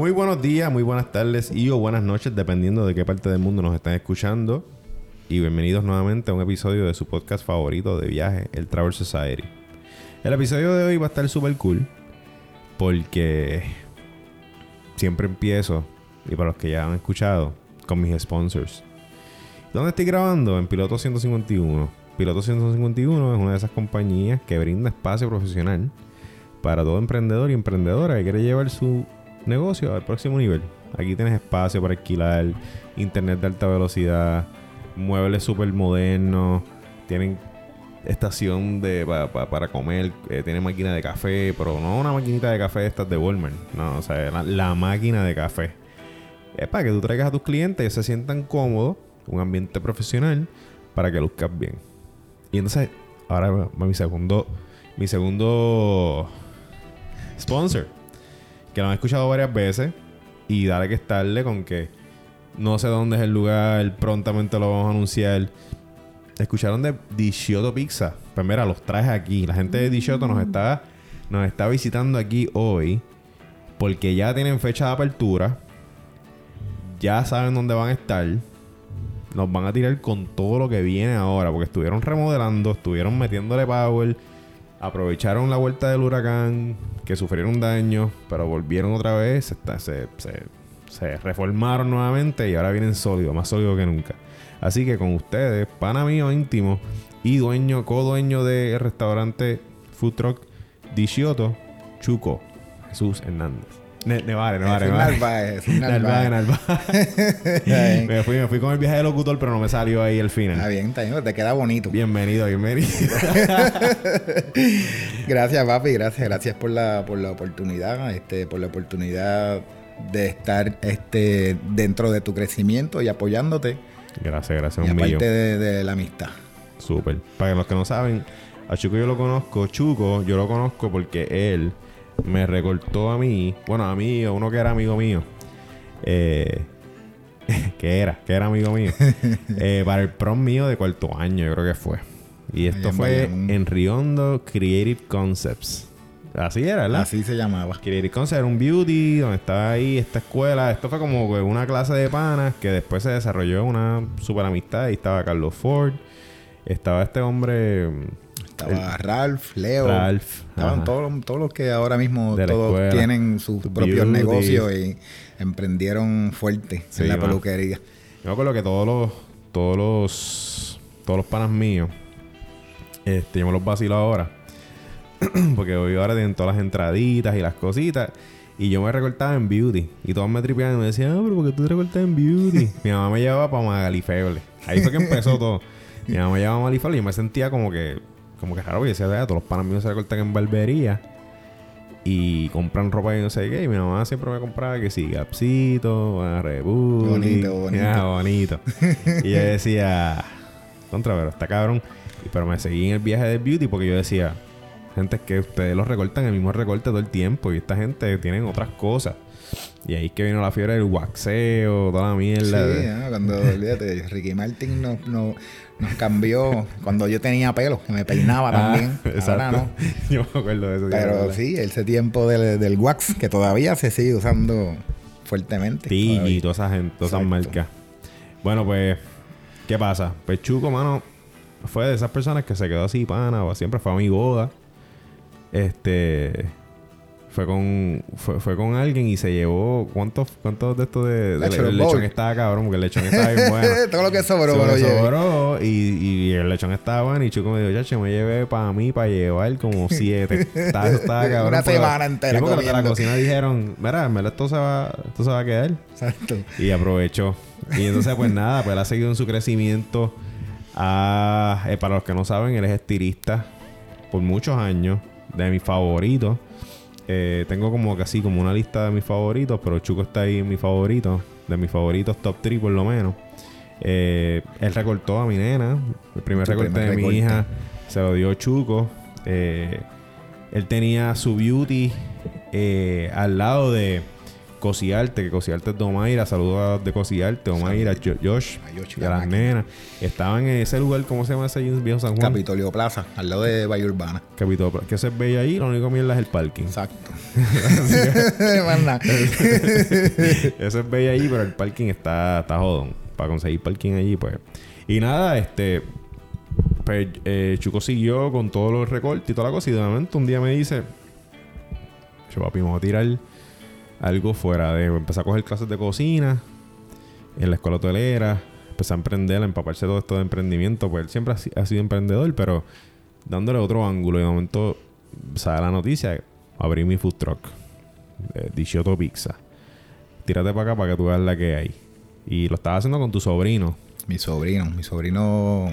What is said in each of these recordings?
Muy buenos días, muy buenas tardes y o buenas noches, dependiendo de qué parte del mundo nos están escuchando. Y bienvenidos nuevamente a un episodio de su podcast favorito de viaje, el Travel Society. El episodio de hoy va a estar súper cool porque siempre empiezo, y para los que ya han escuchado, con mis sponsors. ¿Dónde estoy grabando? En Piloto 151. Piloto 151 es una de esas compañías que brinda espacio profesional para todo emprendedor y emprendedora que quiere llevar su negocio al próximo nivel. Aquí tienes espacio para alquilar, internet de alta velocidad, muebles súper modernos, tienen estación de para comer, eh, tiene máquina de café, pero no una maquinita de café de estas de Walmart, no, o sea, la, la máquina de café. Es para que tú traigas a tus clientes y se sientan cómodos, un ambiente profesional, para que luzcas bien. Y entonces, ahora mi segundo, mi segundo sponsor, que lo han escuchado varias veces y dale que estarle con que no sé dónde es el lugar, prontamente lo vamos a anunciar. Escucharon de Dishioto Pizza. Pues mira, los traje aquí. La gente de Dishioto nos está, nos está visitando aquí hoy porque ya tienen fecha de apertura. Ya saben dónde van a estar. Nos van a tirar con todo lo que viene ahora porque estuvieron remodelando, estuvieron metiéndole power aprovecharon la vuelta del huracán, que sufrieron daño, pero volvieron otra vez, se, se, reformaron nuevamente y ahora vienen sólidos, más sólidos que nunca. Así que con ustedes, pana mío íntimo y dueño, co-dueño del restaurante Food Truck Dishioto, Chuco, Jesús Hernández. Ne Nevare, Nevare, Narváez. Narváez, Narváez. me, fui, me fui con el viaje de locutor, pero no me salió ahí el final. Está bien, está bien. Te queda bonito. Bienvenido, bienvenido. gracias, papi. Gracias. Gracias por la, por la oportunidad. Este, por la oportunidad de estar este, dentro de tu crecimiento y apoyándote. Gracias, gracias. Y aparte de, de la amistad. Súper. Para los que no saben, a Chuco yo lo conozco. Chuco yo lo conozco porque él me recortó a mí, bueno, a mí, o uno que era amigo mío, eh, que era, que era amigo mío, eh, para el prom mío de cuarto año, yo creo que fue. Y esto fue en Riondo Creative Concepts. Así era, ¿verdad? Así se llamaba. Creative Concepts era un beauty donde estaba ahí esta escuela. Esto fue como una clase de panas que después se desarrolló una super amistad. Y estaba Carlos Ford. Estaba este hombre estaba Ralph, Leo. Ralph. Estaban todos, todos los que ahora mismo todos tienen sus propios negocios y emprendieron fuerte en la peluquería. Yo me acuerdo que todos los, todos los, todos los panas míos, este, yo me los vacilo ahora. porque hoy ahora tienen todas las entraditas y las cositas. Y yo me recortaba en beauty. Y todos me tripeaban y me decían, ah, pero ¿por qué tú te recortas en beauty? Mi mamá me llevaba para Magalifeble. Ahí fue que empezó todo. Mi mamá me llevaba a Magalifeble y me sentía como que como que raro, porque decía, todos los panas míos se recortan en barbería y compran ropa y no sé qué. Y mi mamá siempre me compraba que sí, Gapsito, Reboot. Bonito, bonito. bonito. y yo decía, contra, pero está cabrón. Pero me seguí en el viaje del beauty porque yo decía, gente, es que ustedes los recortan el mismo recorte todo el tiempo y esta gente tienen otras cosas. Y ahí que vino la fiebre del waxeo, toda la mierda. Sí, cuando, olvídate, Ricky Martin no, no, nos cambió cuando yo tenía pelo, que me peinaba ah, también. Ahora no. Yo me acuerdo de eso. Pero sí, ese tiempo del, wax que todavía se sigue usando fuertemente. Sí, y toda esa gente, todas esas marcas. Bueno, pues, ¿qué pasa? Pues Chuco, mano, fue de esas personas que se quedó así, pana, o siempre fue a mi boda. Este fue con fue, fue, con alguien y se llevó cuántos cuántos de estos de, de el lechón estaba cabrón porque el lechón estaba bien bueno. Todo lo que sobró lo sobró y, y, el lechón estaba bueno y Chuco me dijo chacho me llevé para mí para llevar como siete estaba, estaba cabrón una semana entera porque la cocina dijeron mira esto se va esto se va a quedar exacto. Y aprovechó. Y entonces pues nada pues él ha seguido en su crecimiento. A, eh, para los que no saben él es estilista por muchos años de mis favoritos eh, tengo como casi como una lista de mis favoritos, pero Chuco está ahí en mis favoritos, de mis favoritos top 3 por lo menos. Eh, él recortó a mi nena, el primer recorte de mi hija se lo dio Chuco. Eh, él tenía su beauty al lado de, Cosiarte, que Cosiarte es de Omaira, saludos de Cosiarte, Omaira, Josh, y a las nenas. Estaban en ese lugar, ¿cómo se llama ese viejo San Juan? Capitolio Plaza, al lado de Valle Urbana. Capitolio Plaza. ¿Qué se ve ahí? Lo único mierda es el parking. Exacto. Eso es bello ahí, pero el parking está, está jodón. Para conseguir parking allí, pues. Y nada, este. Pues eh, Chuco siguió con todos los recortes y toda la cosa. Y de momento un día me dice: Yo, papi, vamos a tirar algo fuera de empezar a coger clases de cocina en la escuela hotelera, empezar a emprender, a empaparse todo esto de emprendimiento, pues él siempre ha, sido emprendedor, pero dándole otro ángulo y de momento sale la noticia, abrí mi food truck, eh, Pizza. Tírate para acá para que tú veas la que hay. Y lo estaba haciendo con tu sobrino. Mi sobrino, mi sobrino,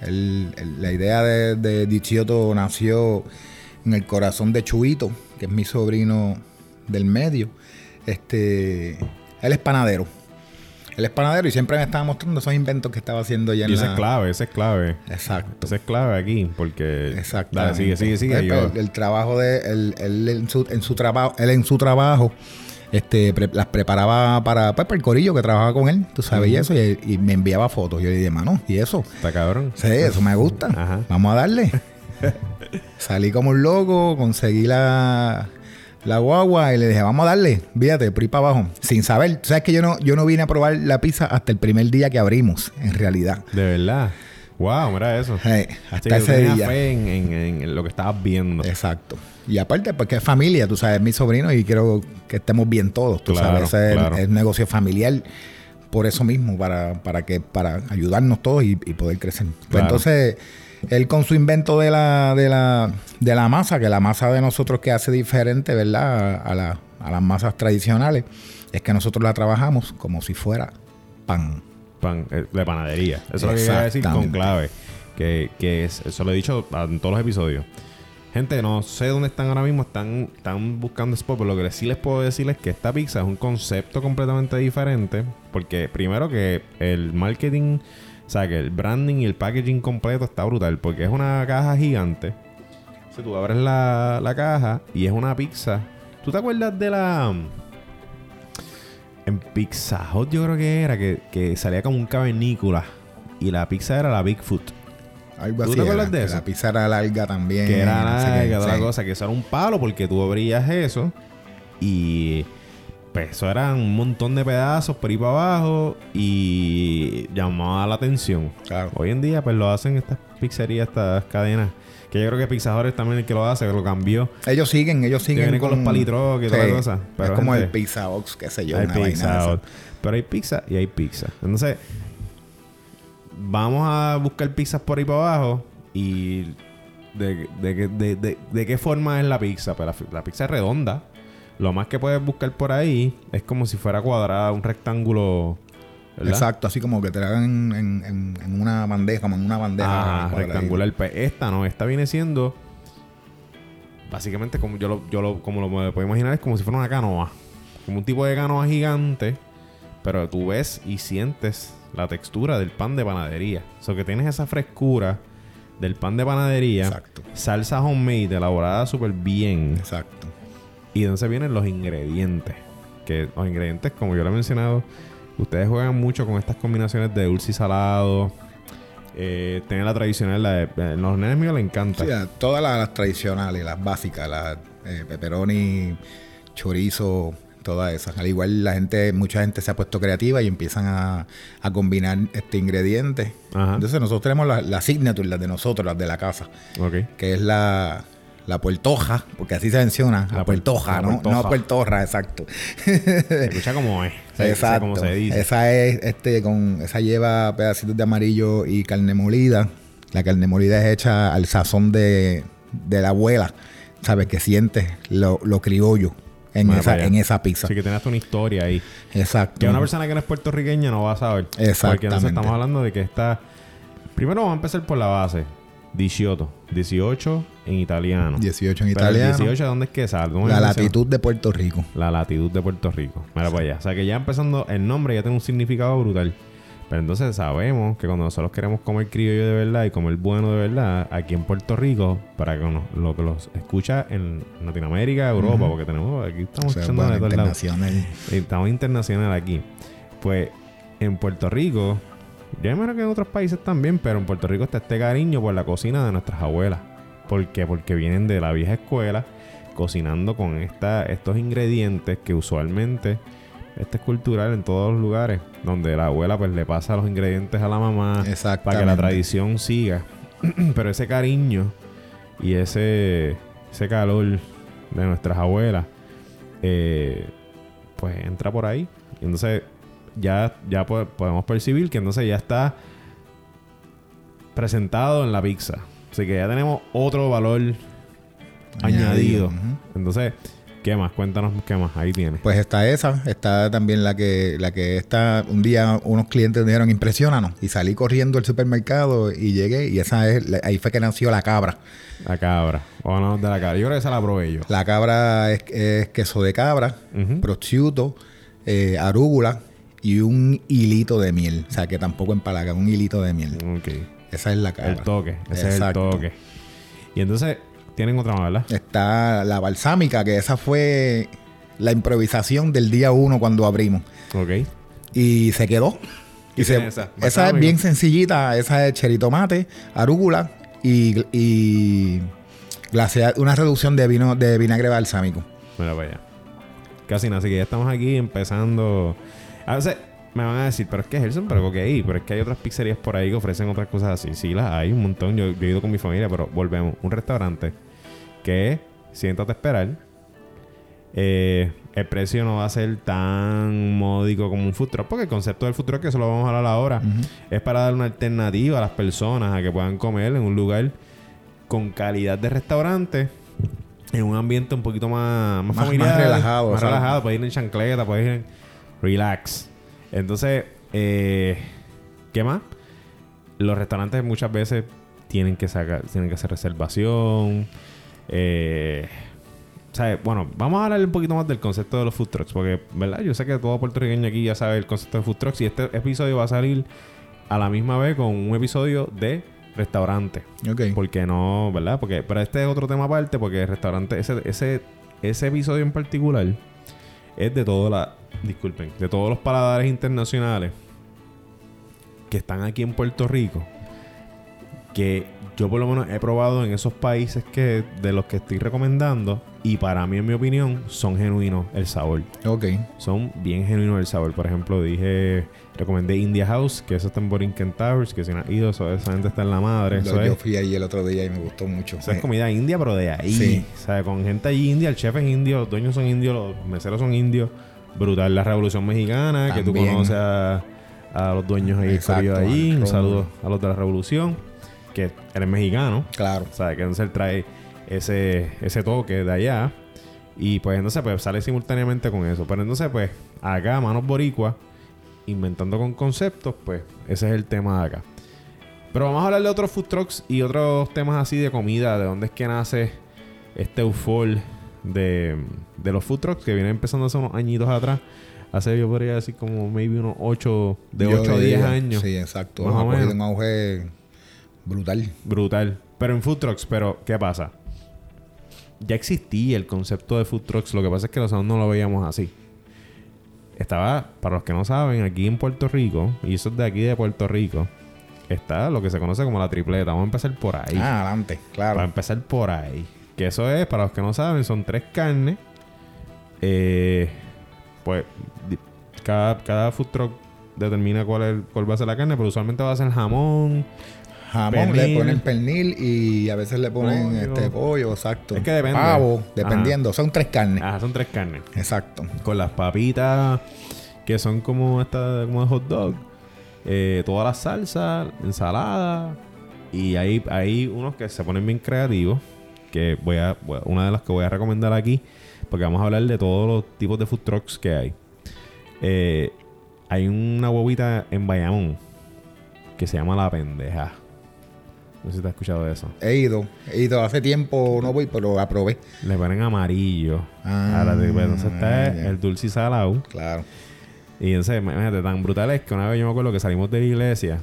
la idea de, de Dichioto nació en el corazón de Chuito, que es mi sobrino del medio. Este, él es panadero. Él es panadero y siempre me estaba mostrando esos inventos que estaba haciendo ya en y ese es clave, ese es clave. Exacto. Ese es clave aquí, porque... Exacto. sigue, sigue, sigue. Pues, el, trabajo de... Él, en, su, en, su, trabajo... Él en su trabajo... Este, las preparaba para, pues, para el corillo que trabajaba con él, tú sabes, y eso, y, me enviaba fotos. Yo le dije, mano, ¿y eso? Está cabrón. Sí, eso me gusta. Vamos a darle. Salí como un loco, conseguí la, la guagua y le dije, vamos a darle, fíjate, por ahí para abajo. Sin saber. sabes que yo no, yo no vine a probar la pizza hasta el primer día que abrimos, en realidad. De verdad. Wow, mira eso. hasta ese día. Fe en, lo que estabas viendo. Exacto. Y aparte, porque es familia, tú sabes, es mi sobrino y quiero que estemos bien todos. Tú sabes, es, un negocio familiar por eso mismo, para, para que, para ayudarnos todos y, poder crecer. Pues entonces él con su invento de la, de la, de la masa, que la masa de nosotros que hace diferente, ¿verdad? A, la, a las masas tradicionales, es que nosotros la trabajamos como si fuera pan. Pan eh, de panadería. Eso es lo que quería decir con clave. Que, que eso lo he dicho en todos los episodios. Gente, no sé dónde están ahora mismo, están, están buscando spot, pero lo que sí les puedo decir es que esta pizza es un concepto completamente diferente. Porque primero que el marketing o sea, que el branding y el packaging completo está brutal porque es una caja gigante. Si tú abres la, la caja y es una pizza. ¿Tú te acuerdas de la... En Pizza Hut yo creo que era que, salía como un cavernícola y la pizza era la Bigfoot. Algo ¿Tú te acuerdas de eso? La pizza era larga también. Que era larga, toda la cosa. Que eso era un palo porque tú abrías eso y pues eso eran un montón de pedazos por ahí para abajo y llamaba la atención. Hoy en día, pues lo hacen estas pizzerías, estas cadenas. Que yo creo que Pizzadores también el que lo hace, que lo cambió. Ellos siguen, ellos siguen. Vienen con, los palitros y toda la cosa. es como el Pizza Box, qué sé yo. Hay pizza Pero hay pizza y hay pizza. Entonces, vamos a buscar pizzas por ahí para abajo y de, de, qué forma es la pizza. Pues la pizza es redonda. Lo más que puedes buscar por ahí es como si fuera cuadrada, un rectángulo. Exacto, así como que te la hagan en, una bandeja, como en una bandeja. Ah, rectangular. Pues esta no, esta viene siendo. Básicamente, como yo lo, yo lo, como lo puedo imaginar, es como si fuera una canoa. Como un tipo de canoa gigante. Pero tú ves y sientes la textura del pan de panadería. O sea, que tienes esa frescura del pan de panadería. Exacto. Salsa homemade, elaborada súper bien. Exacto. Y entonces vienen los ingredientes. Que los ingredientes, como yo lo he mencionado, ustedes juegan mucho con estas combinaciones de dulce y salado. Eh, tienen la tradicional, la de, eh, los nenes míos les encanta. Sí, todas las, tradicionales, las básicas, las eh, pepperoni, chorizo, todas esas. Al igual la gente, mucha gente se ha puesto creativa y empiezan a, combinar este ingrediente. Entonces nosotros tenemos las la signature, las de nosotros, las de la casa. Que es la, la puertoja, porque así se menciona, la, puertoja, ¿no? No puertorra, exacto. Se escucha como es. exacto. Como se dice. Esa es, este, con, esa lleva pedacitos de amarillo y carne molida. La carne molida es hecha al sazón de, de la abuela, ¿sabes? Que siente lo, lo criollo. En, esa, en esa pizza. Así que tienes una historia ahí. Exacto. Que una persona que no es puertorriqueña no va a saber. Exacto. Porque entonces estamos hablando de que está. Primero vamos a empezar por la base. 18. 18 en italiano. 18 en italiano. 18, ¿dónde es que sale? La latitud de Puerto Rico. La latitud de Puerto Rico. Mira para allá. O sea que ya empezando el nombre ya tiene un significado brutal. Pero entonces sabemos que cuando nosotros queremos comer criollo de verdad y comer bueno de verdad, aquí en Puerto Rico, para que lo que los escucha en Latinoamérica, Europa, porque tenemos, aquí estamos escuchando de todos lados. Estamos internacional aquí. Pues en Puerto Rico, yo imagino que en otros países también, pero en Puerto Rico está este cariño por la cocina de nuestras abuelas. ¿Por qué? Porque vienen de la vieja escuela cocinando con esta, estos ingredientes que usualmente este es cultural en todos los lugares donde la abuela pues le pasa los ingredientes a la mamá para que la tradición siga. Pero ese cariño y ese, ese calor de nuestras abuelas eh, pues entra por ahí. Y entonces ya, ya podemos percibir que entonces ya está presentado en la pizza. Así que ya tenemos otro valor añadido. Entonces, ¿qué más? Cuéntanos qué más ahí tiene. Pues está esa, está también la que, la que está, un día unos clientes me dijeron, impresionanos. Y salí corriendo al supermercado y llegué y esa es, ahí fue que nació la cabra. La cabra. Vamos de la cabra. Yo creo que esa la probé yo. La cabra es, queso de cabra, prosciutto, eh, arúgula y un hilito de miel. O sea, que tampoco empalaga, un hilito de miel. Ok. Esa es la cabra. El toque. Ese es el toque. Y entonces, tienen otra más, ¿verdad? Está la balsámica, que esa fue la improvisación del día uno cuando abrimos. Ok. Y se quedó. Y esa? esa es bien sencillita. Esa es cherry tomate, arúgula y, y una reducción de vino de vinagre balsámico. Mira para allá. Casi nada. Así que ya estamos aquí empezando. A veces me van a decir, pero es que Gerson, pero hay, pero es que hay otras pizzerías por ahí que ofrecen otras cosas así. Sí, las hay un montón. Yo, yo he ido con mi familia, pero volvemos. Un restaurante que siéntate a esperar. Eh, el precio no va a ser tan módico como un food truck, porque el concepto del food truck, que eso lo vamos a hablar ahora, es para dar una alternativa a las personas a que puedan comer en un lugar con calidad de restaurante, en un ambiente un poquito más, más, familiar, más relajado. Más relajado, puedes ir en chancleta, puedes ir en relax. Entonces, eh, ¿qué más? Los restaurantes muchas veces tienen que sacar, tienen que hacer reservación. Eh, bueno, vamos a hablar un poquito más del concepto de los food trucks, porque, ¿verdad? Yo sé que todo puertorriqueño aquí ya sabe el concepto de food trucks y este episodio va a salir a la misma vez con un episodio de restaurante. Ok. Porque no, ¿verdad? Porque, pero este es otro tema aparte, porque el restaurante, ese, ese, ese episodio en particular es de toda la, disculpen, de todos los paladares internacionales que están aquí en Puerto Rico, que yo por lo menos he probado en esos países que de los que estoy recomendando y para mí en mi opinión son genuinos el sabor. Ok. Son bien genuinos el sabor. Por ejemplo, dije, recomendé India House, que eso está en Borinquen Towers, que si no has ido, eso, esa gente está en la madre. yo fui ahí el otro día y me gustó mucho. Eso es comida india, pero de ahí. Sí. O sea, con gente allí india, el chef es indio, los dueños son indios, los meseros son indios. Brutal la Revolución Mexicana, que tú conoces a, los dueños ahí, Exacto, ahí. Un saludo a los de la Revolución que eres mexicano. Claro. O sea, que entonces él trae ese, ese toque de allá. Y pues entonces pues sale simultáneamente con eso. Pero entonces pues acá, manos boricua, inventando con conceptos, pues ese es el tema de acá. Pero vamos a hablar de otros food trucks y otros temas así de comida, de dónde es que nace este eufor de, de los food trucks que viene empezando hace unos añitos atrás. Hace yo podría decir como maybe unos 8, de 8 a 10 años. Sí, exacto. Más o menos. un auge Brutal. Brutal. Pero en food trucks, pero ¿qué pasa? Ya existía el concepto de food trucks, lo que pasa es que nosotros no lo veíamos así. Estaba, para los que no saben, aquí en Puerto Rico, y eso es de aquí de Puerto Rico, está lo que se conoce como la tripleta. Vamos a empezar por ahí. Ah, adelante, claro. Vamos a empezar por ahí. Que eso es, para los que no saben, son tres carnes. Eh, pues cada, cada food truck determina cuál, es, cuál va a ser la carne, pero usualmente va a ser jamón, jamón, le ponen pernil y a veces le ponen pollo. este pollo, exacto. Es que depende. Pavo, dependiendo. Son tres carnes. Ajá, son tres carnes. Exacto. Con las papitas que son como esta, como de hot dog. Eh, toda la salsa, ensalada. Y hay, hay unos que se ponen bien creativos. Que voy a, una de las que voy a recomendar aquí. Porque vamos a hablar de todos los tipos de food trucks que hay. Eh, hay una huevita en Bayamón que se llama La Pendeja. No sé si te has escuchado de eso. He ido. He ido hace tiempo, no voy, pero aprobé. Le ponen amarillo. Ah, entonces está el dulce y salado. Claro. Y entonces, imagínate, tan brutal es que una vez yo me acuerdo que salimos de la iglesia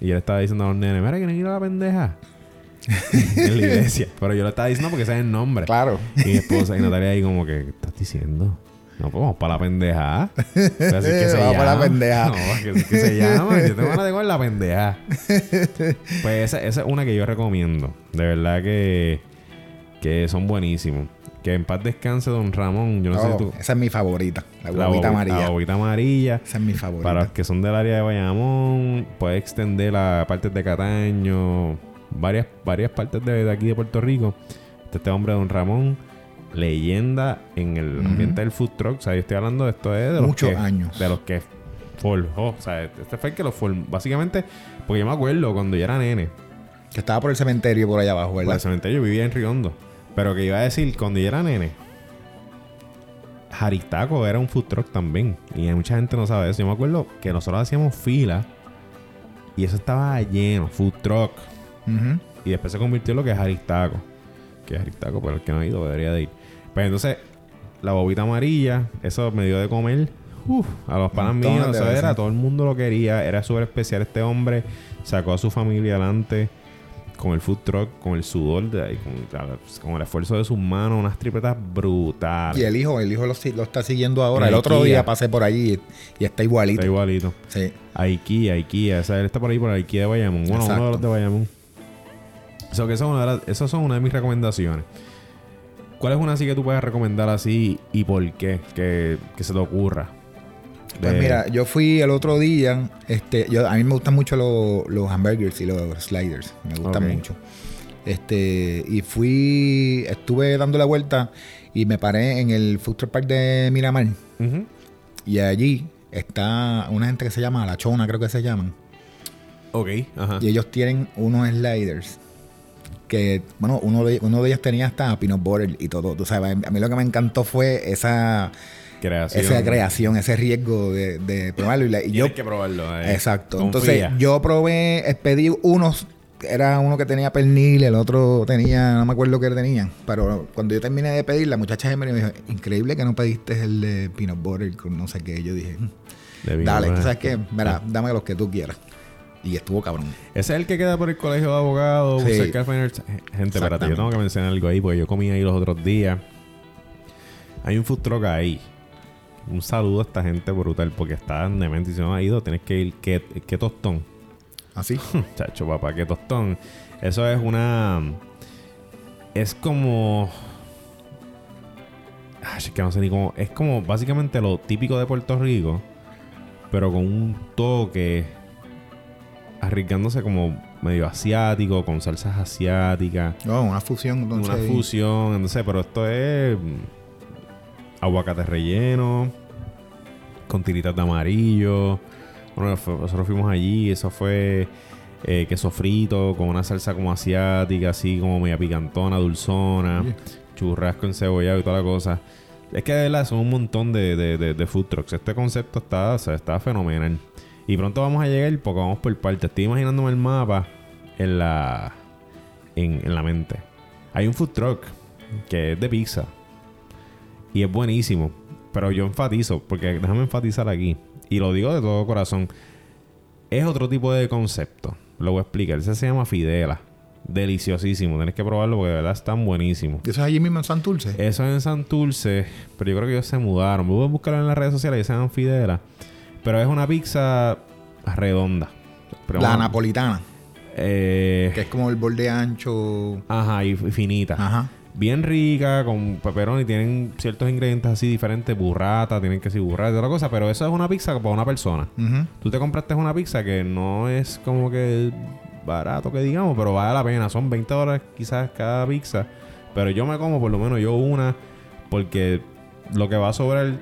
y él estaba diciendo a los nenes, mira, no ir a la pendeja. en la iglesia. Pero yo le estaba diciendo porque ese es el nombre. Claro. Y mi esposa y Natalia ahí como que, ¿qué estás diciendo? No, pues vamos para la pendeja. Así que se vamos para la pendeja. No, que, que se llama. Yo tengo ganas de la pendeja. Pues esa, esa, es una que yo recomiendo. De verdad que, que son buenísimos. Que en paz descanse Don Ramón. Yo no sé si tú. Esa es mi favorita. La bobita amarilla. La bobita amarilla. Esa es mi favorita. Para los que son del área de Bayamón, puede extender a partes de Cataño, varias, varias partes de, aquí de Puerto Rico. Este, este hombre, Don Ramón, leyenda en el ambiente del food truck. O sea, yo estoy hablando de esto de, Muchos los que, años. De los que forjó. O sea, este fue el que lo formó. Básicamente, porque yo me acuerdo cuando yo era nene. Que estaba por el cementerio por allá abajo, ¿verdad? Por el cementerio, vivía en Riondo. Pero que iba a decir, cuando yo era nene, Jaristaco era un food truck también. Y mucha gente no sabe eso. Yo me acuerdo que nosotros hacíamos fila y eso estaba lleno, food truck. Y después se convirtió en lo que es Jaristaco. Que es Jaristaco, pero el que no ha ido debería de ir. Pues entonces, la bobita amarilla, eso me dio de comer. a los panas míos, eso era, todo el mundo lo quería. Era súper especial este hombre. Sacó a su familia adelante con el food truck, con el sudor, de, con, con, el esfuerzo de sus manos, unas tripletas brutales. Y el hijo, el hijo lo, está siguiendo ahora. El, otro día pasé por allí y, está igualito. Está igualito. Sí. IKEA, IKEA. O sea, él está por ahí por IKEA de Bayamón. Bueno, uno de los de Bayamón. Eso que son una de esas son una de mis recomendaciones. ¿Cuál es una así que tú puedes recomendar así y por qué? Que, que se te ocurra. Pues mira, yo fui el otro día, este, yo, a mí me gustan mucho los, hamburgers y los sliders, me gustan mucho. Este, y fui, estuve dando la vuelta y me paré en el Food Park de Miramar. Y allí está una gente que se llama La Chona, creo que se llaman. Ok, ajá. Y ellos tienen unos sliders que, bueno, uno de, uno de ellos tenía hasta peanut butter y todo. Tú sabes, a mí lo que me encantó fue esa creación. esa creación, ese riesgo de, probarlo. Y, yo, que probarlo. Eh. Exacto. Entonces, yo probé, pedí unos, era uno que tenía pernil, el otro tenía, no me acuerdo qué tenía. Pero cuando yo terminé de pedir, la muchacha me dijo, increíble que no pediste el de peanut butter con no sé qué. Yo dije, mm, dale, ¿tú sabes qué? Mira, dame los que tú quieras. Y estuvo cabrón. Ese es el que queda por el colegio de abogados, sí. cerca Gente, espérate, yo tengo que mencionar algo ahí, porque yo comí ahí los otros días. Hay un food truck ahí un saludo a esta gente brutal porque están demente y si no ha ido, tienes que ir. ¿Qué, qué tostón? ¿Así? ¿Ah, Chacho, papá, qué tostón. Eso es una. Es como. Ay, es que no sé ni cómo. Es como básicamente lo típico de Puerto Rico, pero con un toque. Arriesgándose como medio asiático, con salsas asiáticas. No, una fusión. Entonces, una fusión, entonces, pero esto es aguacate relleno, con tiritas de amarillo. Bueno, nosotros fuimos allí, eso fue eh, queso frito con una salsa como asiática, así como media picantona, dulzona, churrasco encebollado y toda la cosa. Es que de verdad son un montón de, de, food trucks. Este concepto está, está fenomenal. Y pronto vamos a llegar porque vamos por parte. Estoy imaginándome el mapa en la, en, en la mente. Hay un food truck que es de pizza. Y es buenísimo. Pero yo enfatizo, porque déjame enfatizar aquí. Y lo digo de todo corazón. Es otro tipo de concepto. Lo voy a explicar. Ese se llama Fidela. Deliciosísimo. Tienes que probarlo porque de verdad están buenísimos. ¿Eso es allí mismo en Santurce? Eso es en Santurce. Pero yo creo que ellos se mudaron. Voy a buscarlo en las redes sociales y se llaman Fidela. Pero es una pizza redonda. la napolitana. Eh, que es como el borde ancho. Ajá, y finita. Ajá bien rica, con y tienen ciertos ingredientes así diferentes, burrata, tienen que ser burrata y otra cosa, pero eso es una pizza para una persona. Tú te compraste una pizza que no es como que barato que digamos, pero vale la pena, son 20 dólares quizás cada pizza, pero yo me como por lo menos yo una, porque lo que va a sobrar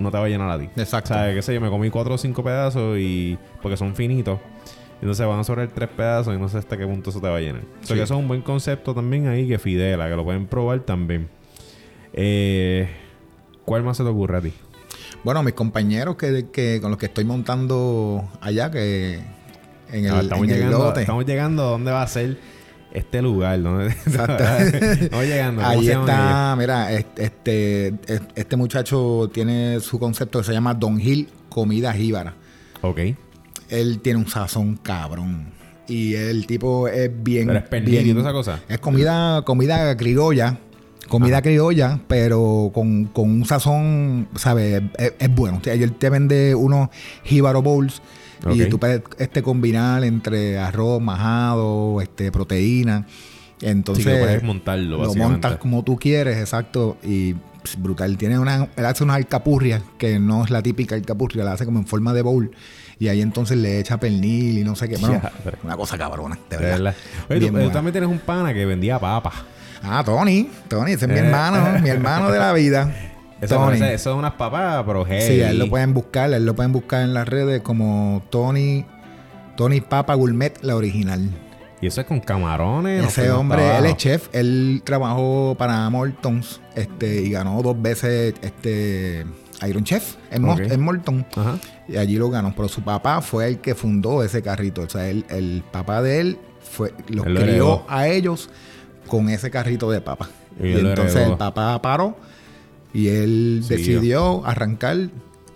no te va a llenar a ti. Exacto. O sea, qué sé yo, me comí 4 o 5 pedazos y porque son finitos. Entonces van a sobrar tres pedazos y no sé hasta qué punto eso te va a llenar. O sea que eso es un buen concepto también ahí que Fidela, que lo pueden probar también. Eh, ¿Cuál más se te ocurre a ti? Bueno, mis compañeros que, con los que estoy montando allá, que en el, ah, estamos, llegando, estamos llegando a dónde va a ser este lugar donde no llegando. Ahí está, mira, este, este muchacho tiene su concepto que se llama Don Gil Comida Jíbara. Ok. Él tiene un sazón cabrón. Y el tipo es bien. Pero es bien, y esa cosa. Es comida, comida criolla. Comida criolla, pero con, un sazón, ¿sabes? Es, bueno. O sea, él te vende unos jíbaro bowls y tú puedes este, combinar entre arroz, majado, este, proteína. Entonces, sí, puedes montarlo, Lo montas como tú quieres, exacto. Y pues, brutal. Tiene una, él hace una alcapurria que no es la típica alcapurria, la hace como en forma de bowl. Y ahí entonces le echa pernil y no sé qué. Bueno, una cosa cabrona, de verdad. Oye, tú, también tienes un pana que vendía papas. Ah, Tony. Tony, ese es mi eh. hermano, mi hermano de la vida. Eso, eso, es unas papas, pero hey. Sí, él lo pueden buscar, él lo pueden buscar en las redes como Tony, Tony Papa Gourmet, la original. Y eso es con camarones. Ese hombre, él es chef, él trabajó para Mortons, este, y ganó dos veces este Iron Chef en, Morton. Y allí lo ganó. Pero su papá fue el que fundó ese carrito. O sea, el papá de él fue, los crió a ellos con ese carrito de papa. Y, entonces el papá paró y él decidió arrancar,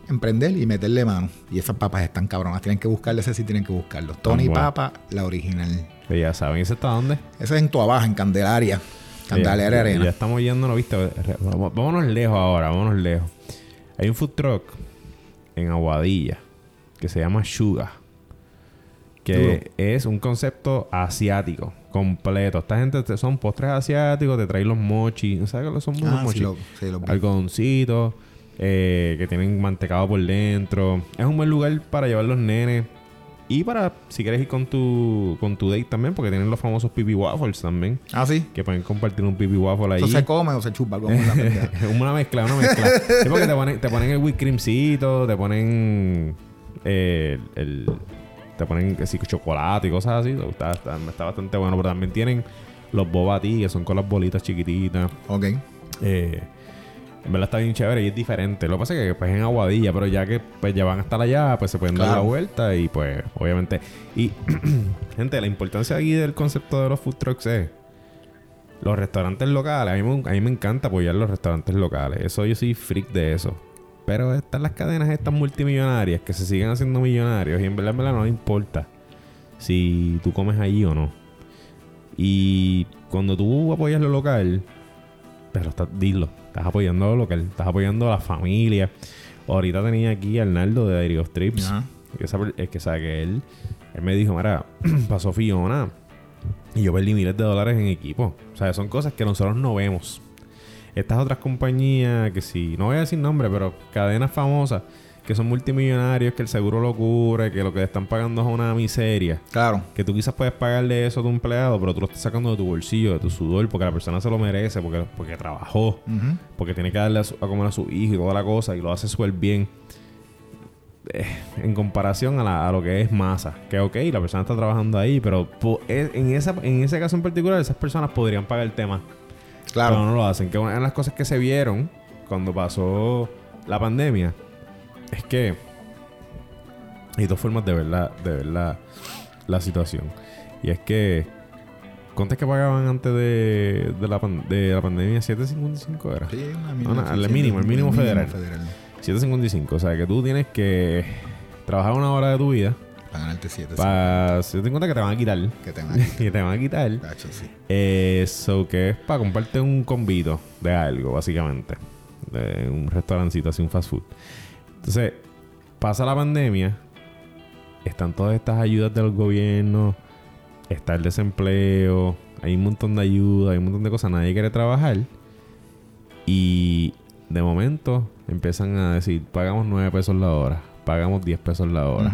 emprender y meterle mano. Y esas papas están cabronas. Tienen que buscarle ese sí tienen que buscarlo. Tony Papa, la original. ya saben, ¿ese está dónde? Ese es en tu abajo, en Candelaria. Candelaria Arena. Ya estamos yendo, ¿no viste? Vámonos lejos ahora, vámonos lejos. Hay un food truck en Aguadilla que se llama Suga. Que es un concepto asiático completo. Esta gente son postres asiáticos, te traen los mochi. ¿Sabes qué son ah, mochi? Sí, Algodoncitos, eh, que tienen mantecado por dentro. Es un buen lugar para llevar los nenes. Y para, si quieres ir con tu, con tu date también, porque tienen los famosos pipi waffles también. Ah, sí. Que pueden compartir un pipi waffle ahí. ¿Eso se come o se chupa? Como una mezcla. una mezcla, una mezcla. es porque te ponen, te ponen el whipped creamcito, te ponen eh, el, te ponen así chocolate y cosas así. Está, está, bastante bueno. Pero también tienen los boba que son con las bolitas chiquititas. Ok. Eh, en verdad está bien chévere y es diferente. Lo que pasa es que pues en Aguadilla, pero ya que pues ya van a estar allá, pues se pueden dar la vuelta y pues obviamente. Y gente, la importancia aquí del concepto de los food trucks es los restaurantes locales. A mí, me, a mí me encanta apoyar los restaurantes locales. Eso yo soy freak de eso. Pero están las cadenas estas multimillonarias que se siguen haciendo millonarios y en verdad, en verdad no importa si tú comes allí o no. Y cuando tú apoyas lo local, pero estás, dilo, estás apoyando lo local, estás apoyando a la familia. Ahorita tenía aquí a Arnaldo de Aerios Trips. es que sabe que él, él me dijo, mira, pasó Fiona y yo perdí miles de dólares en equipo. O sea, son cosas que nosotros no vemos estas otras compañías que si, no voy a decir nombre, pero cadenas famosas que son multimillonarios, que el seguro lo cubre, que lo que le están pagando es una miseria. Claro. Que tú quizás puedes pagarle eso a tu empleado, pero tú lo estás sacando de tu bolsillo, de tu sudor, porque la persona se lo merece, porque, porque trabajó, porque tiene que darle a, comer a su hijo y toda la cosa, y lo hace súper bien. Eh, en comparación a, lo que es masa, que ok, la persona está trabajando ahí, pero e, en, esa, en ese caso en particular, esas personas podrían pagar el tema Claro. Pero no lo hacen. Que una de las cosas que se vieron cuando pasó la pandemia es que hay dos formas de ver la, de ver la, situación. Y es que ¿Cuánto es que pagaban antes de, de, la, de la pandemia? 7.55 era. Sí, una el mínimo, el mínimo, federal. federal. 7.55. O sea, que tú tienes que trabajar una hora de tu vida para ganarte 7. Para si te cuenta que te van a quitar. Que te van a quitar. que te van a quitar. Eso que es para comprarte un convito de algo, básicamente. De un restaurancito, así un fast food. Entonces, pasa la pandemia. Están todas estas ayudas del gobierno. Está el desempleo. Hay un montón de ayuda. Hay un montón de cosas. Nadie quiere trabajar. Y de momento empiezan a decir, pagamos 9 pesos la hora. Pagamos 10 pesos la hora.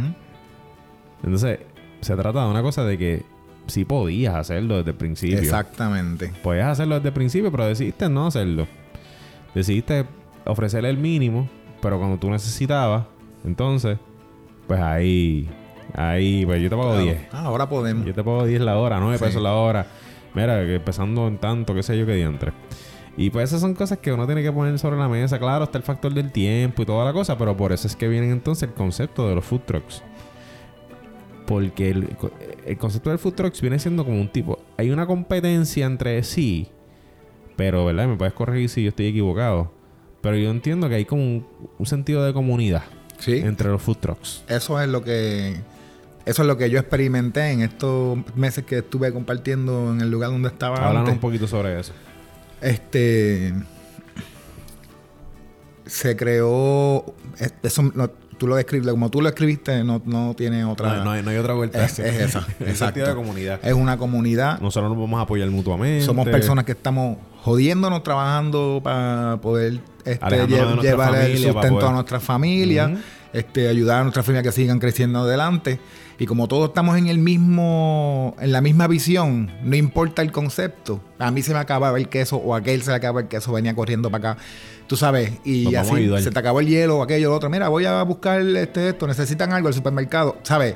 Entonces, se trata de una cosa de que sí podías hacerlo desde el principio. Exactamente. Podías hacerlo desde el principio, pero decidiste no hacerlo. Decidiste ofrecerle el mínimo, pero cuando tú necesitabas, entonces, pues ahí, ahí, pues yo te pago 10. Ah, ahora podemos. Yo te pago 10 la hora, 9 pesos la hora. Mira, que empezando en tanto, qué sé yo, qué diantre. Y pues esas son cosas que uno tiene que poner sobre la mesa. Claro, está el factor del tiempo y toda la cosa, pero por eso es que viene entonces el concepto de los food trucks Porque el, el, concepto del food trucks viene siendo como un tipo. Hay una competencia entre sí. Pero, ¿verdad? Me puedes corregir si yo estoy equivocado. Pero yo entiendo que hay como un, sentido de comunidad. Sí. Entre los food trucks. Eso es lo que. Eso es lo que yo experimenté en estos meses que estuve compartiendo en el lugar donde estaba. Háblanos un poquito sobre eso. Este. Se creó. Eso, tú lo describes, como tú lo escribiste, no, no tiene otra. No, hay, otra vuelta. Es, es esa. exacto. de comunidad. Es una comunidad. Nosotros nos vamos a apoyar mutuamente. Somos personas que estamos jodiéndonos, trabajando para poder este, llevar el sustento a nuestra familia, este, ayudar a nuestra familia que sigan creciendo adelante. Y como todos estamos en el mismo, en la misma visión, no importa el concepto. A mí se me acaba el queso o a aquel se le acaba el queso, venía corriendo para acá. Tú sabes, y así se te acabó el hielo o aquello, o otro. Mira, voy a buscar este, esto, necesitan algo el supermercado. ¿Sabes?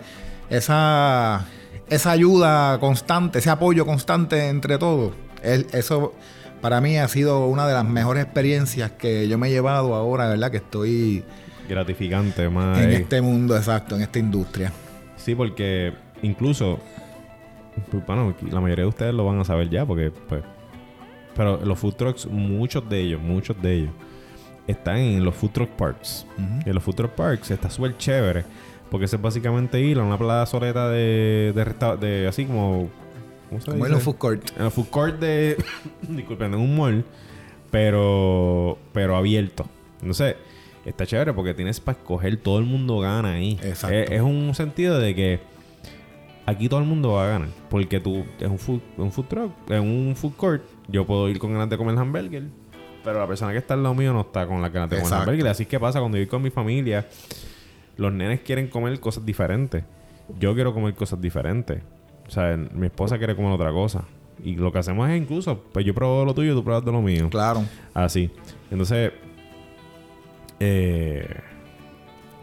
Esa, esa ayuda constante, ese apoyo constante entre todos. eso para mí ha sido una de las mejores experiencias que yo me he llevado ahora, ¿verdad? Que estoy... Gratificante, más. En este mundo, exacto, en esta industria. Sí, porque incluso, bueno, la mayoría de ustedes lo van a saber ya, porque, pues, pero los food trucks, muchos de ellos, muchos de ellos, están en los food truck parks. En los food truck parks está súper chévere, porque es básicamente ir a una plazoleta de, de, de así como como en los food court. En los food court de. disculpen, en un mall. Pero. Pero abierto. No sé. Está chévere porque tienes para escoger. Todo el mundo gana ahí. Exacto. Es, un sentido de que. Aquí todo el mundo va a ganar. Porque tú. Es un food, un food truck. En un food court. Yo puedo ir con ganas de comer hamburger. Pero la persona que está al lado mío no está con la ganas de comer hamburger. Así que pasa cuando yo voy con mi familia. Los nenes quieren comer cosas diferentes. Yo quiero comer cosas diferentes. O sea, mi esposa quiere comer otra cosa. Y lo que hacemos es incluso, pues yo pruebo lo tuyo, tú pruebas de lo mío. Claro. Así. Entonces, eh,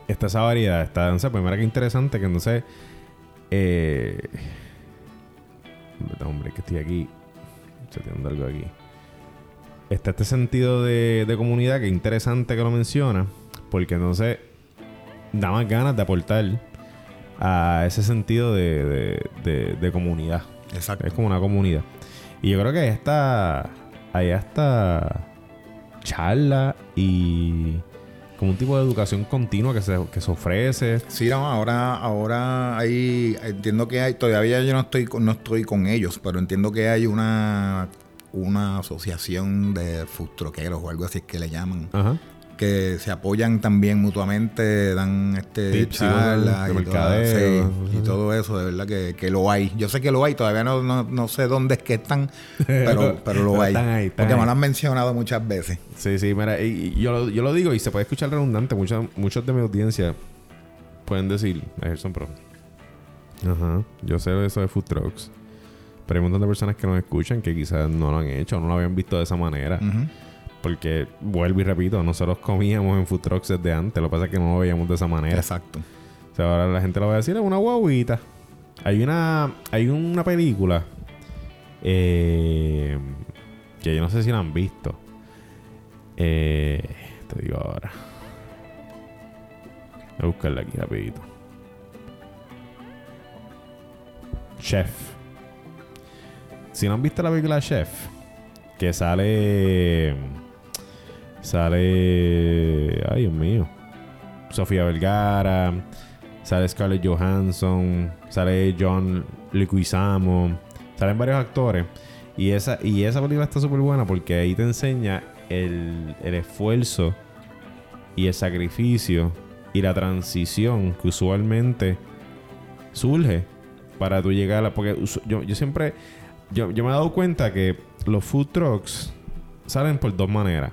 está esa variedad. Está, entonces, pues mira qué interesante que entonces, eh, hombre, que estoy aquí, se tiene algo aquí. Está este sentido de, de comunidad que interesante que lo menciona, porque entonces da más ganas de aportar a ese sentido de, de, comunidad. Exacto. Es como una comunidad. Y yo creo que ahí está, ahí está charla y como un tipo de educación continua que se, que se ofrece. Sí, no, ahora, ahora hay, entiendo que hay, todavía yo no estoy, no estoy con ellos, pero entiendo que hay una, una asociación de fustroqueros o algo así que le llaman. Ajá que se apoyan también mutuamente, dan este charlas y, y, todo eso, de verdad que, lo hay. Yo sé que lo hay, todavía no, no, sé dónde es que están, pero, pero lo hay. porque me lo han mencionado muchas veces. Sí, sí, mira, y, yo, yo lo digo y se puede escuchar redundante. Muchos, muchos de mi audiencia pueden decir, Gerson Pro. Ajá, yo sé eso de food trucks. Pero hay un montón de personas que nos escuchan que quizás no lo han hecho o no lo habían visto de esa manera. Porque, vuelvo y repito, nosotros comíamos en food trucks desde antes. Lo que pasa es que no lo veíamos de esa manera. Exacto. O sea, ahora la gente lo va a decir, es una guaguita. Hay una, hay una película eh, que yo no sé si la han visto. Eh, te digo ahora. Voy a buscarla aquí rapidito. Chef. Si no han visto la película Chef, que sale Sale. Ay, Dios mío. Sofía Vergara. Sale Scarlett Johansson. Sale John Leguizamo. Salen varios actores. Y esa, y esa película está súper buena porque ahí te enseña el, el esfuerzo y el sacrificio y la transición que usualmente surge para tú llegar a porque yo, yo siempre yo, yo, me he dado cuenta que los food trucks salen por dos maneras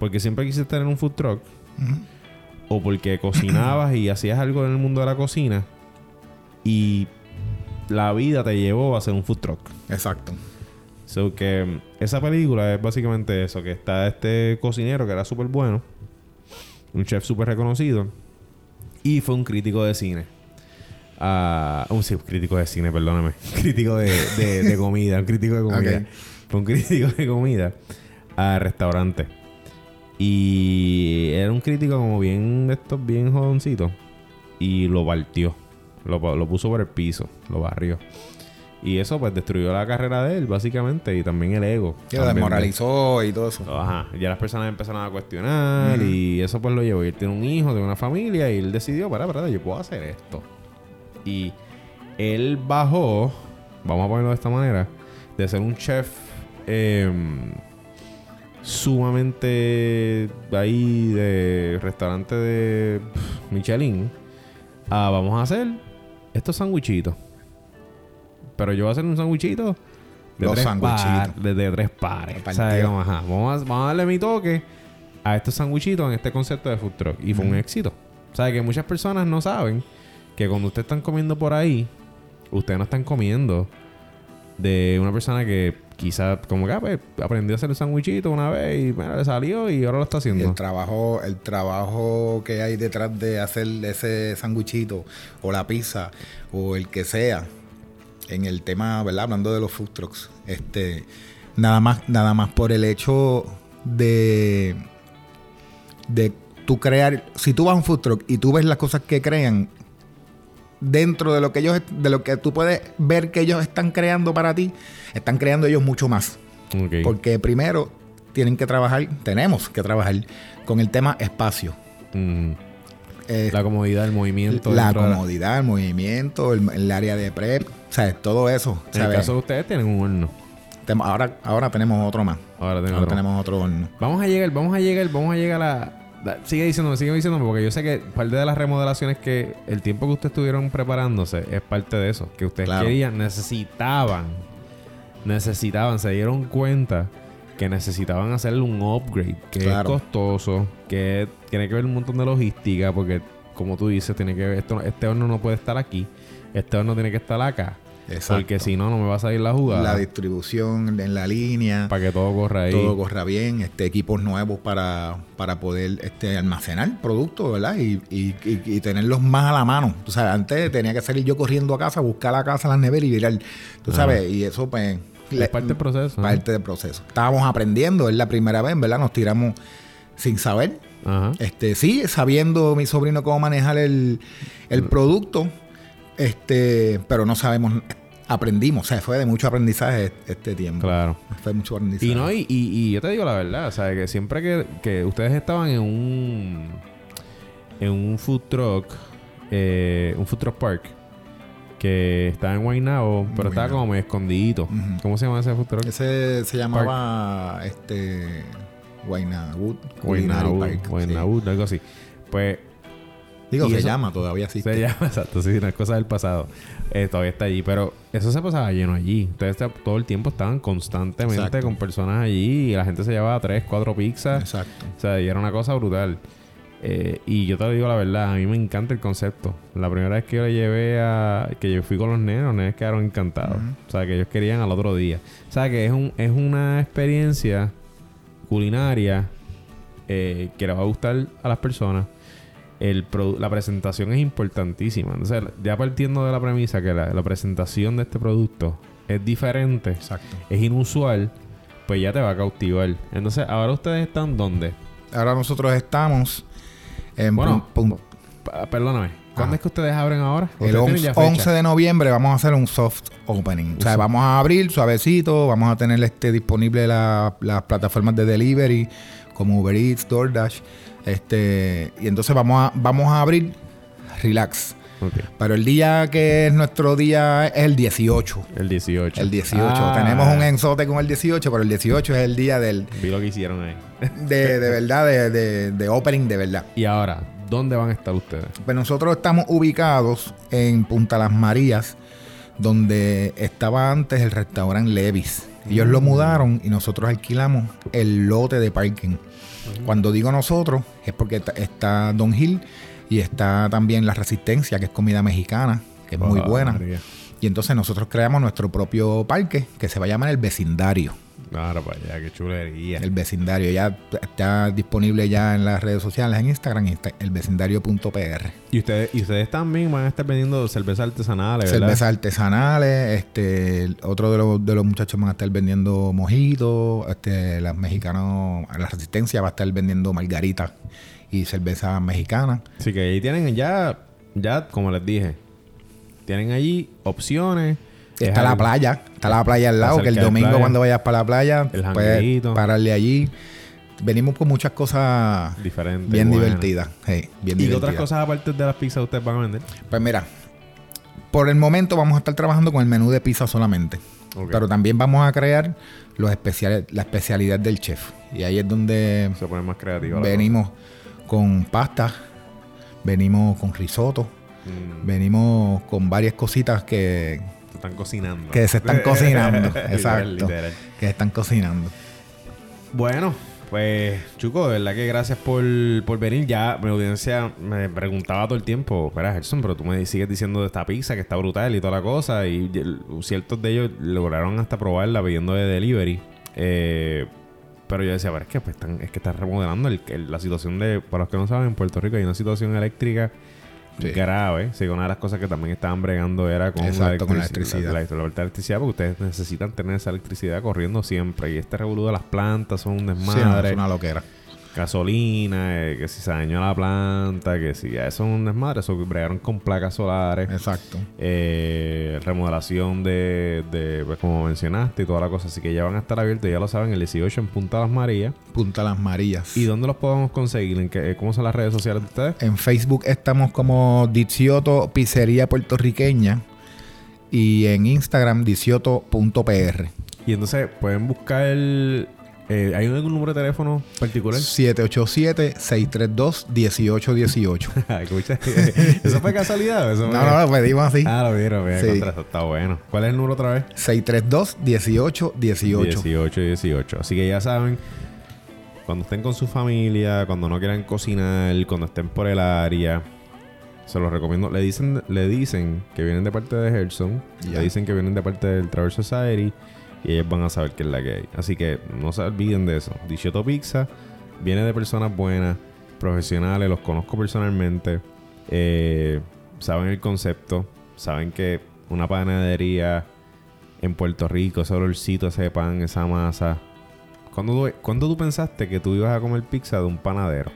porque siempre quisiste tener un food truck, o porque cocinabas y hacías algo en el mundo de la cocina, y la vida te llevó a hacer un food truck. Exacto. So que esa película es básicamente eso, que está este cocinero que era súper bueno, un chef súper reconocido, y fue un crítico de cine. Uh, un sí, crítico de cine, perdóname. crítico de, comida, un crítico de comida. Fue un crítico de comida a restaurante. Y era un crítico como bien de estos, bien jodoncitos. Y lo partió. Lo, lo puso por el piso, lo barrió. Y eso pues destruyó la carrera de él, básicamente, y también el ego. Y lo desmoralizó y todo eso. Ajá. Ya las personas empezaron a cuestionar y eso pues lo llevó. Y él tiene un hijo, tiene una familia y él decidió, para, para, yo puedo hacer esto. Y él bajó, vamos a ponerlo de esta manera, de ser un chef em, sumamente ahí de restaurante de Michelin a vamos a hacer estos sandwichitos pero yo voy a hacer un sandwichito de, tres pares, de, tres pares. vamos, a, darle mi toque a estos sandwichitos en este concepto de food truck. Y fue un éxito. O sea, que muchas personas no saben que cuando ustedes están comiendo por ahí, ustedes no están comiendo de una persona que quizás como que ah, pues, aprendió a hacer el sandwichito una vez y bueno, le salió y ahora lo está haciendo. el trabajo, el trabajo que hay detrás de hacer ese sandwichito o la pizza o el que sea, en el tema, ¿verdad? Hablando de los food trucks, este, nada más, nada más por el hecho de, de tú crear, si tú vas a un food truck y tú ves las cosas que crean dentro de lo que ellos, de lo que tú puedes ver que ellos están creando para ti, están creando ellos mucho más. Porque primero tienen que trabajar, tenemos que trabajar con el tema espacio. Mm. Eh, la comodidad, el movimiento. La comodidad, el movimiento, el, área de prep, o sea, todo eso. En el caso de ustedes tienen un horno. Ahora, ahora tenemos otro más. Ahora, tenemos otro horno. Vamos a llegar, vamos a llegar, vamos a llegar a Sigue diciéndome, sigue diciéndome, porque yo sé que parte de las remodelaciones que el tiempo que ustedes estuvieron preparándose es parte de eso. Que ustedes querían, necesitaban, necesitaban, se dieron cuenta que necesitaban hacerle un upgrade, que es costoso, que tiene que ver un montón de logística, porque como tú dices, tiene que ver, esto, este horno no puede estar aquí, este horno tiene que estar acá. Porque si no, no me va a salir la jugada. La distribución en la línea. Para que todo corra ahí. Todo corra bien. Este, equipos nuevos para, para poder este, almacenar productos, ¿verdad? Y, y, tenerlos más a la mano. Tú sabes, antes tenía que salir yo corriendo a casa, buscar la casa, las neveras y virar. Tú sabes, y eso pues es parte del proceso. Parte del proceso. Estábamos aprendiendo, es la primera vez, ¿verdad? Nos tiramos sin saber. Este, sí, sabiendo mi sobrino cómo manejar el, producto, este, pero no sabemos, aprendimos, o sea, fue de mucho aprendizaje este tiempo. Claro. Fue mucho aprendizaje. Y no, y, y, yo te digo la verdad, o sea, que siempre que, que ustedes estaban en un en un food truck, eh, un food truck park, que está en Guaynabo, pero estaba como medio escondidito. ¿Cómo se llama ese food truck? Ese se llamaba este Guaynabo. Guaynabo, Guaynabo, algo así. Pues Digo, se llama, todavía sí. Se llama, exacto, sí, es cosa del pasado. Eh, todavía está allí, pero eso se pasaba lleno allí. Ustedes todo el tiempo estaban constantemente con personas allí y la gente se llevaba tres, cuatro pizzas. Exacto. O sea, y era una cosa brutal. Eh, y yo te digo la verdad, a mí me encanta el concepto. La primera vez que yo le llevé a. que yo fui con los nenes, los nenes quedaron encantados. O sea, que ellos querían al otro día. O sea, que es, un, es una experiencia culinaria eh, que le va a gustar a las personas. El la presentación es importantísima. Entonces, ya partiendo de la premisa que la, presentación de este producto es diferente, Exacto. es inusual, pues ya te va a cautivar. Entonces, ahora ustedes están dónde? Ahora nosotros estamos bueno, perdóname. ¿Cuándo es que ustedes abren ahora? El 11, de noviembre vamos a hacer un soft opening. O sea, vamos a abrir suavecito, vamos a tener este disponible las plataformas de delivery como Uber Eats, DoorDash. Este, y entonces vamos a, vamos a abrir relax. Pero el día que es nuestro día es el 18. El 18. El 18. Ah. Tenemos un ensote con el 18, pero el 18 es el día del. Vi lo que hicieron ahí. de, verdad, de, de, opening de verdad. Y ahora, ¿dónde van a estar ustedes? Pues nosotros estamos ubicados en Punta Las Marías, donde estaba antes el restaurante Levis. Ellos lo mm. mudaron y nosotros alquilamos el lote de parking. Cuando digo nosotros, es porque está Don Hill y está también la Resistencia, que es comida mexicana, que es muy buena. Y entonces nosotros creamos nuestro propio parque que se va a llamar el vecindario. Claro, para allá, qué chulería. El vecindario ya está disponible ya en las redes sociales, en Instagram, el vecindario.pr. ¿Y ustedes, y ustedes también van a estar vendiendo cervezas artesanales, ¿verdad? Cervezas artesanales, este, otro de los, de los muchachos van a estar vendiendo mojitos, este, las mexicanos, la resistencia va a estar vendiendo margarita y cerveza mexicana. Así que ahí tienen ya, ya como les dije, tienen allí opciones. Está la playa, está la playa al lado, que el domingo cuando vayas para la playa, puedes pararle allí. Venimos con muchas cosas diferentes. Bien divertidas. ¿Y qué otras cosas aparte de las pizzas ustedes van a vender? Pues mira, por el momento vamos a estar trabajando con el menú de pizza solamente. Pero también vamos a crear los especiales, la especialidad del chef. Y ahí es donde se pone más creativo. Venimos con pasta, venimos con risotto, mm. venimos con varias cositas que están cocinando. Que se están cocinando. Exacto. Que están cocinando. Bueno, pues, Chuco, de verdad que gracias por, por venir. Ya mi audiencia me preguntaba todo el tiempo, espera, Gerson, pero tú me sigues diciendo de esta pizza que está brutal y toda la cosa. Y ciertos de ellos lograron hasta probarla pidiendo de delivery. Eh, pero yo decía, pero es que, pues, están, es que está remodelando la situación de, para los que no saben, en Puerto Rico hay una situación eléctrica grave. Sí, una de las cosas que también estaban bregando era con, la, electricidad. La, electricidad, porque ustedes necesitan tener esa electricidad corriendo siempre. Y este revolú de las plantas son un desmadre. es una loquera gasolina, eh, que si se dañó la planta, que si ya eso es un desmadre, eso bregaron con placas solares. Exacto. Eh, remodelación de, de pues, como mencionaste y toda la cosa. Así que ya van a estar abiertos, ya lo saben, el 18 en Punta Las Marías. Punta Las Marías. ¿Y dónde los podemos conseguir? ¿En qué, ¿Cómo son las redes sociales de ustedes? En Facebook estamos como Dicioto Pizzería Puertorriqueña y en Instagram dicioto.pr. Y entonces pueden buscar el, eh, ¿Hay algún número de teléfono particular? 787-632-1818. ¿Eso fue casualidad? no, no, lo pedimos así. Ah, lo vieron, bien. Sí. Está bueno. ¿Cuál es el número otra vez? 632-1818. 1818. Así que ya saben, cuando estén con su familia, cuando no quieran cocinar, cuando estén por el área, se los recomiendo. Le dicen, le dicen que vienen de parte de Gerson, le dicen que vienen de parte del Traverse Society y ellos van a saber qué es la que hay. Así que no se olviden de eso. Dichoto Pizza viene de personas buenas, profesionales, los conozco personalmente, eh, saben el concepto, saben que una panadería en Puerto Rico, ese olorcito, ese pan, esa masa. ¿Cuándo tú, tú pensaste que tú ibas a comer pizza de un panadero?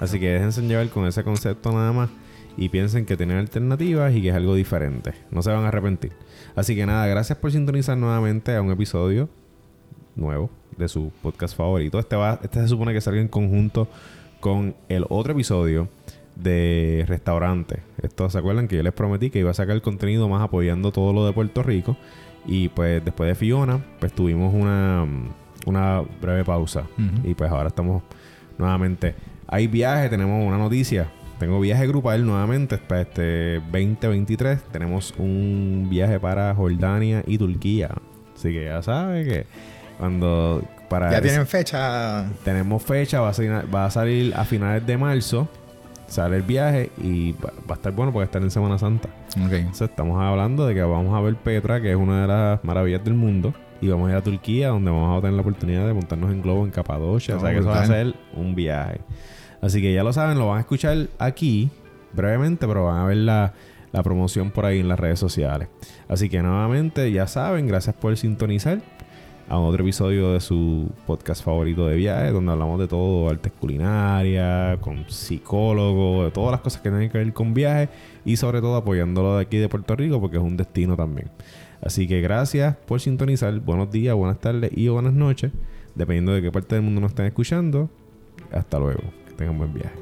Así que déjense llevar con ese concepto nada más y piensen que tienen alternativas y que es algo diferente. No se van a arrepentir. Así que nada, gracias por sintonizar nuevamente a un episodio nuevo de su podcast favorito. Este, va, este se supone que salga en conjunto con el otro episodio de restaurante. Esto se acuerdan que yo les prometí que iba a sacar el contenido más apoyando todo lo de Puerto Rico. Y pues después de Fiona, pues tuvimos una, una breve pausa. Y pues ahora estamos nuevamente. Hay viaje, tenemos una noticia tengo viaje grupal nuevamente para este 2023. Tenemos un viaje para Jordania y Turquía. Así que ya saben que cuando para ya tienen fecha. Tenemos fecha, va a, salir, va a salir a finales de marzo. Sale el viaje y va, a estar bueno porque estar en Semana Santa. Okay. Entonces estamos hablando de que vamos a ver Petra, que es una de las maravillas del mundo. Y vamos a ir a Turquía, donde vamos a tener la oportunidad de montarnos en globo en Capadocia. o sea que eso va a ser un viaje. Así que ya lo saben, lo van a escuchar aquí brevemente, pero van a ver la, promoción por ahí en las redes sociales. Así que nuevamente, ya saben, gracias por sintonizar a otro episodio de su podcast favorito de viajes, donde hablamos de todo, artes culinarias, con psicólogos, de todas las cosas que tienen que ver con viajes y sobre todo apoyándolo de aquí de Puerto Rico porque es un destino también. Así que gracias por sintonizar, buenos días, buenas tardes y buenas noches, dependiendo de qué parte del mundo nos estén escuchando. Hasta luego. Tengan buen viaje.